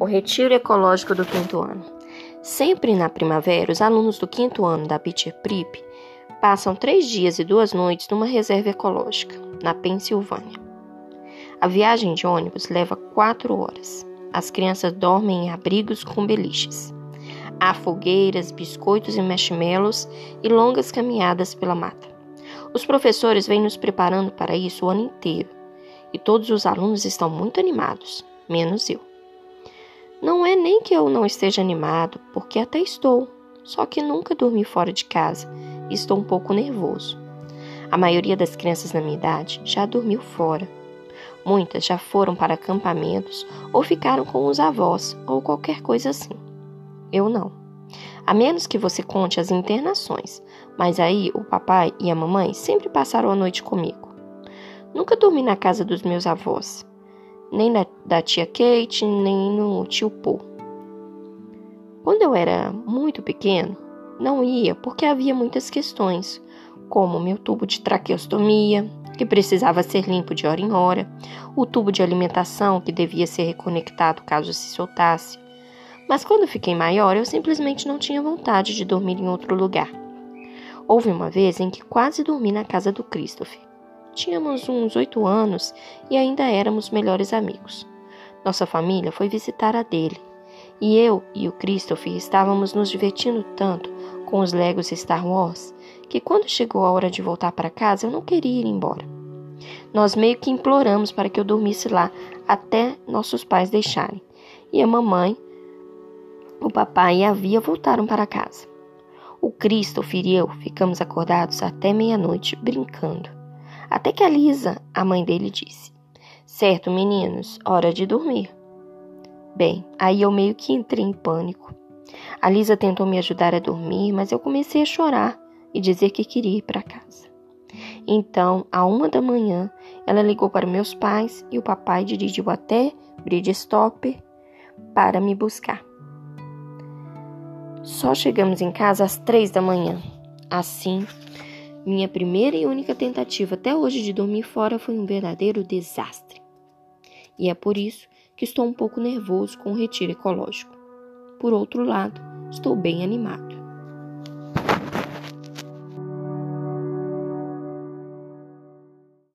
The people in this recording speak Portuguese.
O retiro ecológico do quinto ano. Sempre na primavera, os alunos do quinto ano da Beecher Prep passam três dias e duas noites numa reserva ecológica, na Pensilvânia. A viagem de ônibus leva quatro horas. As crianças dormem em abrigos com beliches. Há fogueiras, biscoitos e marshmallows e longas caminhadas pela mata. Os professores vêm nos preparando para isso o ano inteiro e todos os alunos estão muito animados, menos eu. Nem que eu não esteja animado, porque até estou, só que nunca dormi fora de casa e estou um pouco nervoso. A maioria das crianças na minha idade já dormiu fora. Muitas já foram para acampamentos ou ficaram com os avós ou qualquer coisa assim. Eu não. A menos que você conte as internações, mas aí o papai e a mamãe sempre passaram a noite comigo. Nunca dormi na casa dos meus avós nem na, da tia Kate, nem no tio Paul. Quando eu era muito pequeno, não ia porque havia muitas questões, como meu tubo de traqueostomia, que precisava ser limpo de hora em hora, o tubo de alimentação, que devia ser reconectado caso se soltasse. Mas quando fiquei maior, eu simplesmente não tinha vontade de dormir em outro lugar. Houve uma vez em que quase dormi na casa do Christopher. Tínhamos uns oito anos e ainda éramos melhores amigos. Nossa família foi visitar a dele, e eu e o Christopher estávamos nos divertindo tanto com os Legos Star Wars que quando chegou a hora de voltar para casa eu não queria ir embora. Nós meio que imploramos para que eu dormisse lá até nossos pais deixarem, e a mamãe, o papai e a Via voltaram para casa. O Christopher e eu ficamos acordados até meia-noite brincando. Até que a Lisa, a mãe dele, disse: Certo, meninos, hora de dormir. Bem, aí eu meio que entrei em pânico. A Lisa tentou me ajudar a dormir, mas eu comecei a chorar e dizer que queria ir para casa. Então, à uma da manhã, ela ligou para meus pais e o papai dirigiu até Bridgestopper para me buscar. Só chegamos em casa às três da manhã. Assim, minha primeira e única tentativa até hoje de dormir fora foi um verdadeiro desastre. E é por isso que estou um pouco nervoso com o retiro ecológico. Por outro lado, estou bem animado.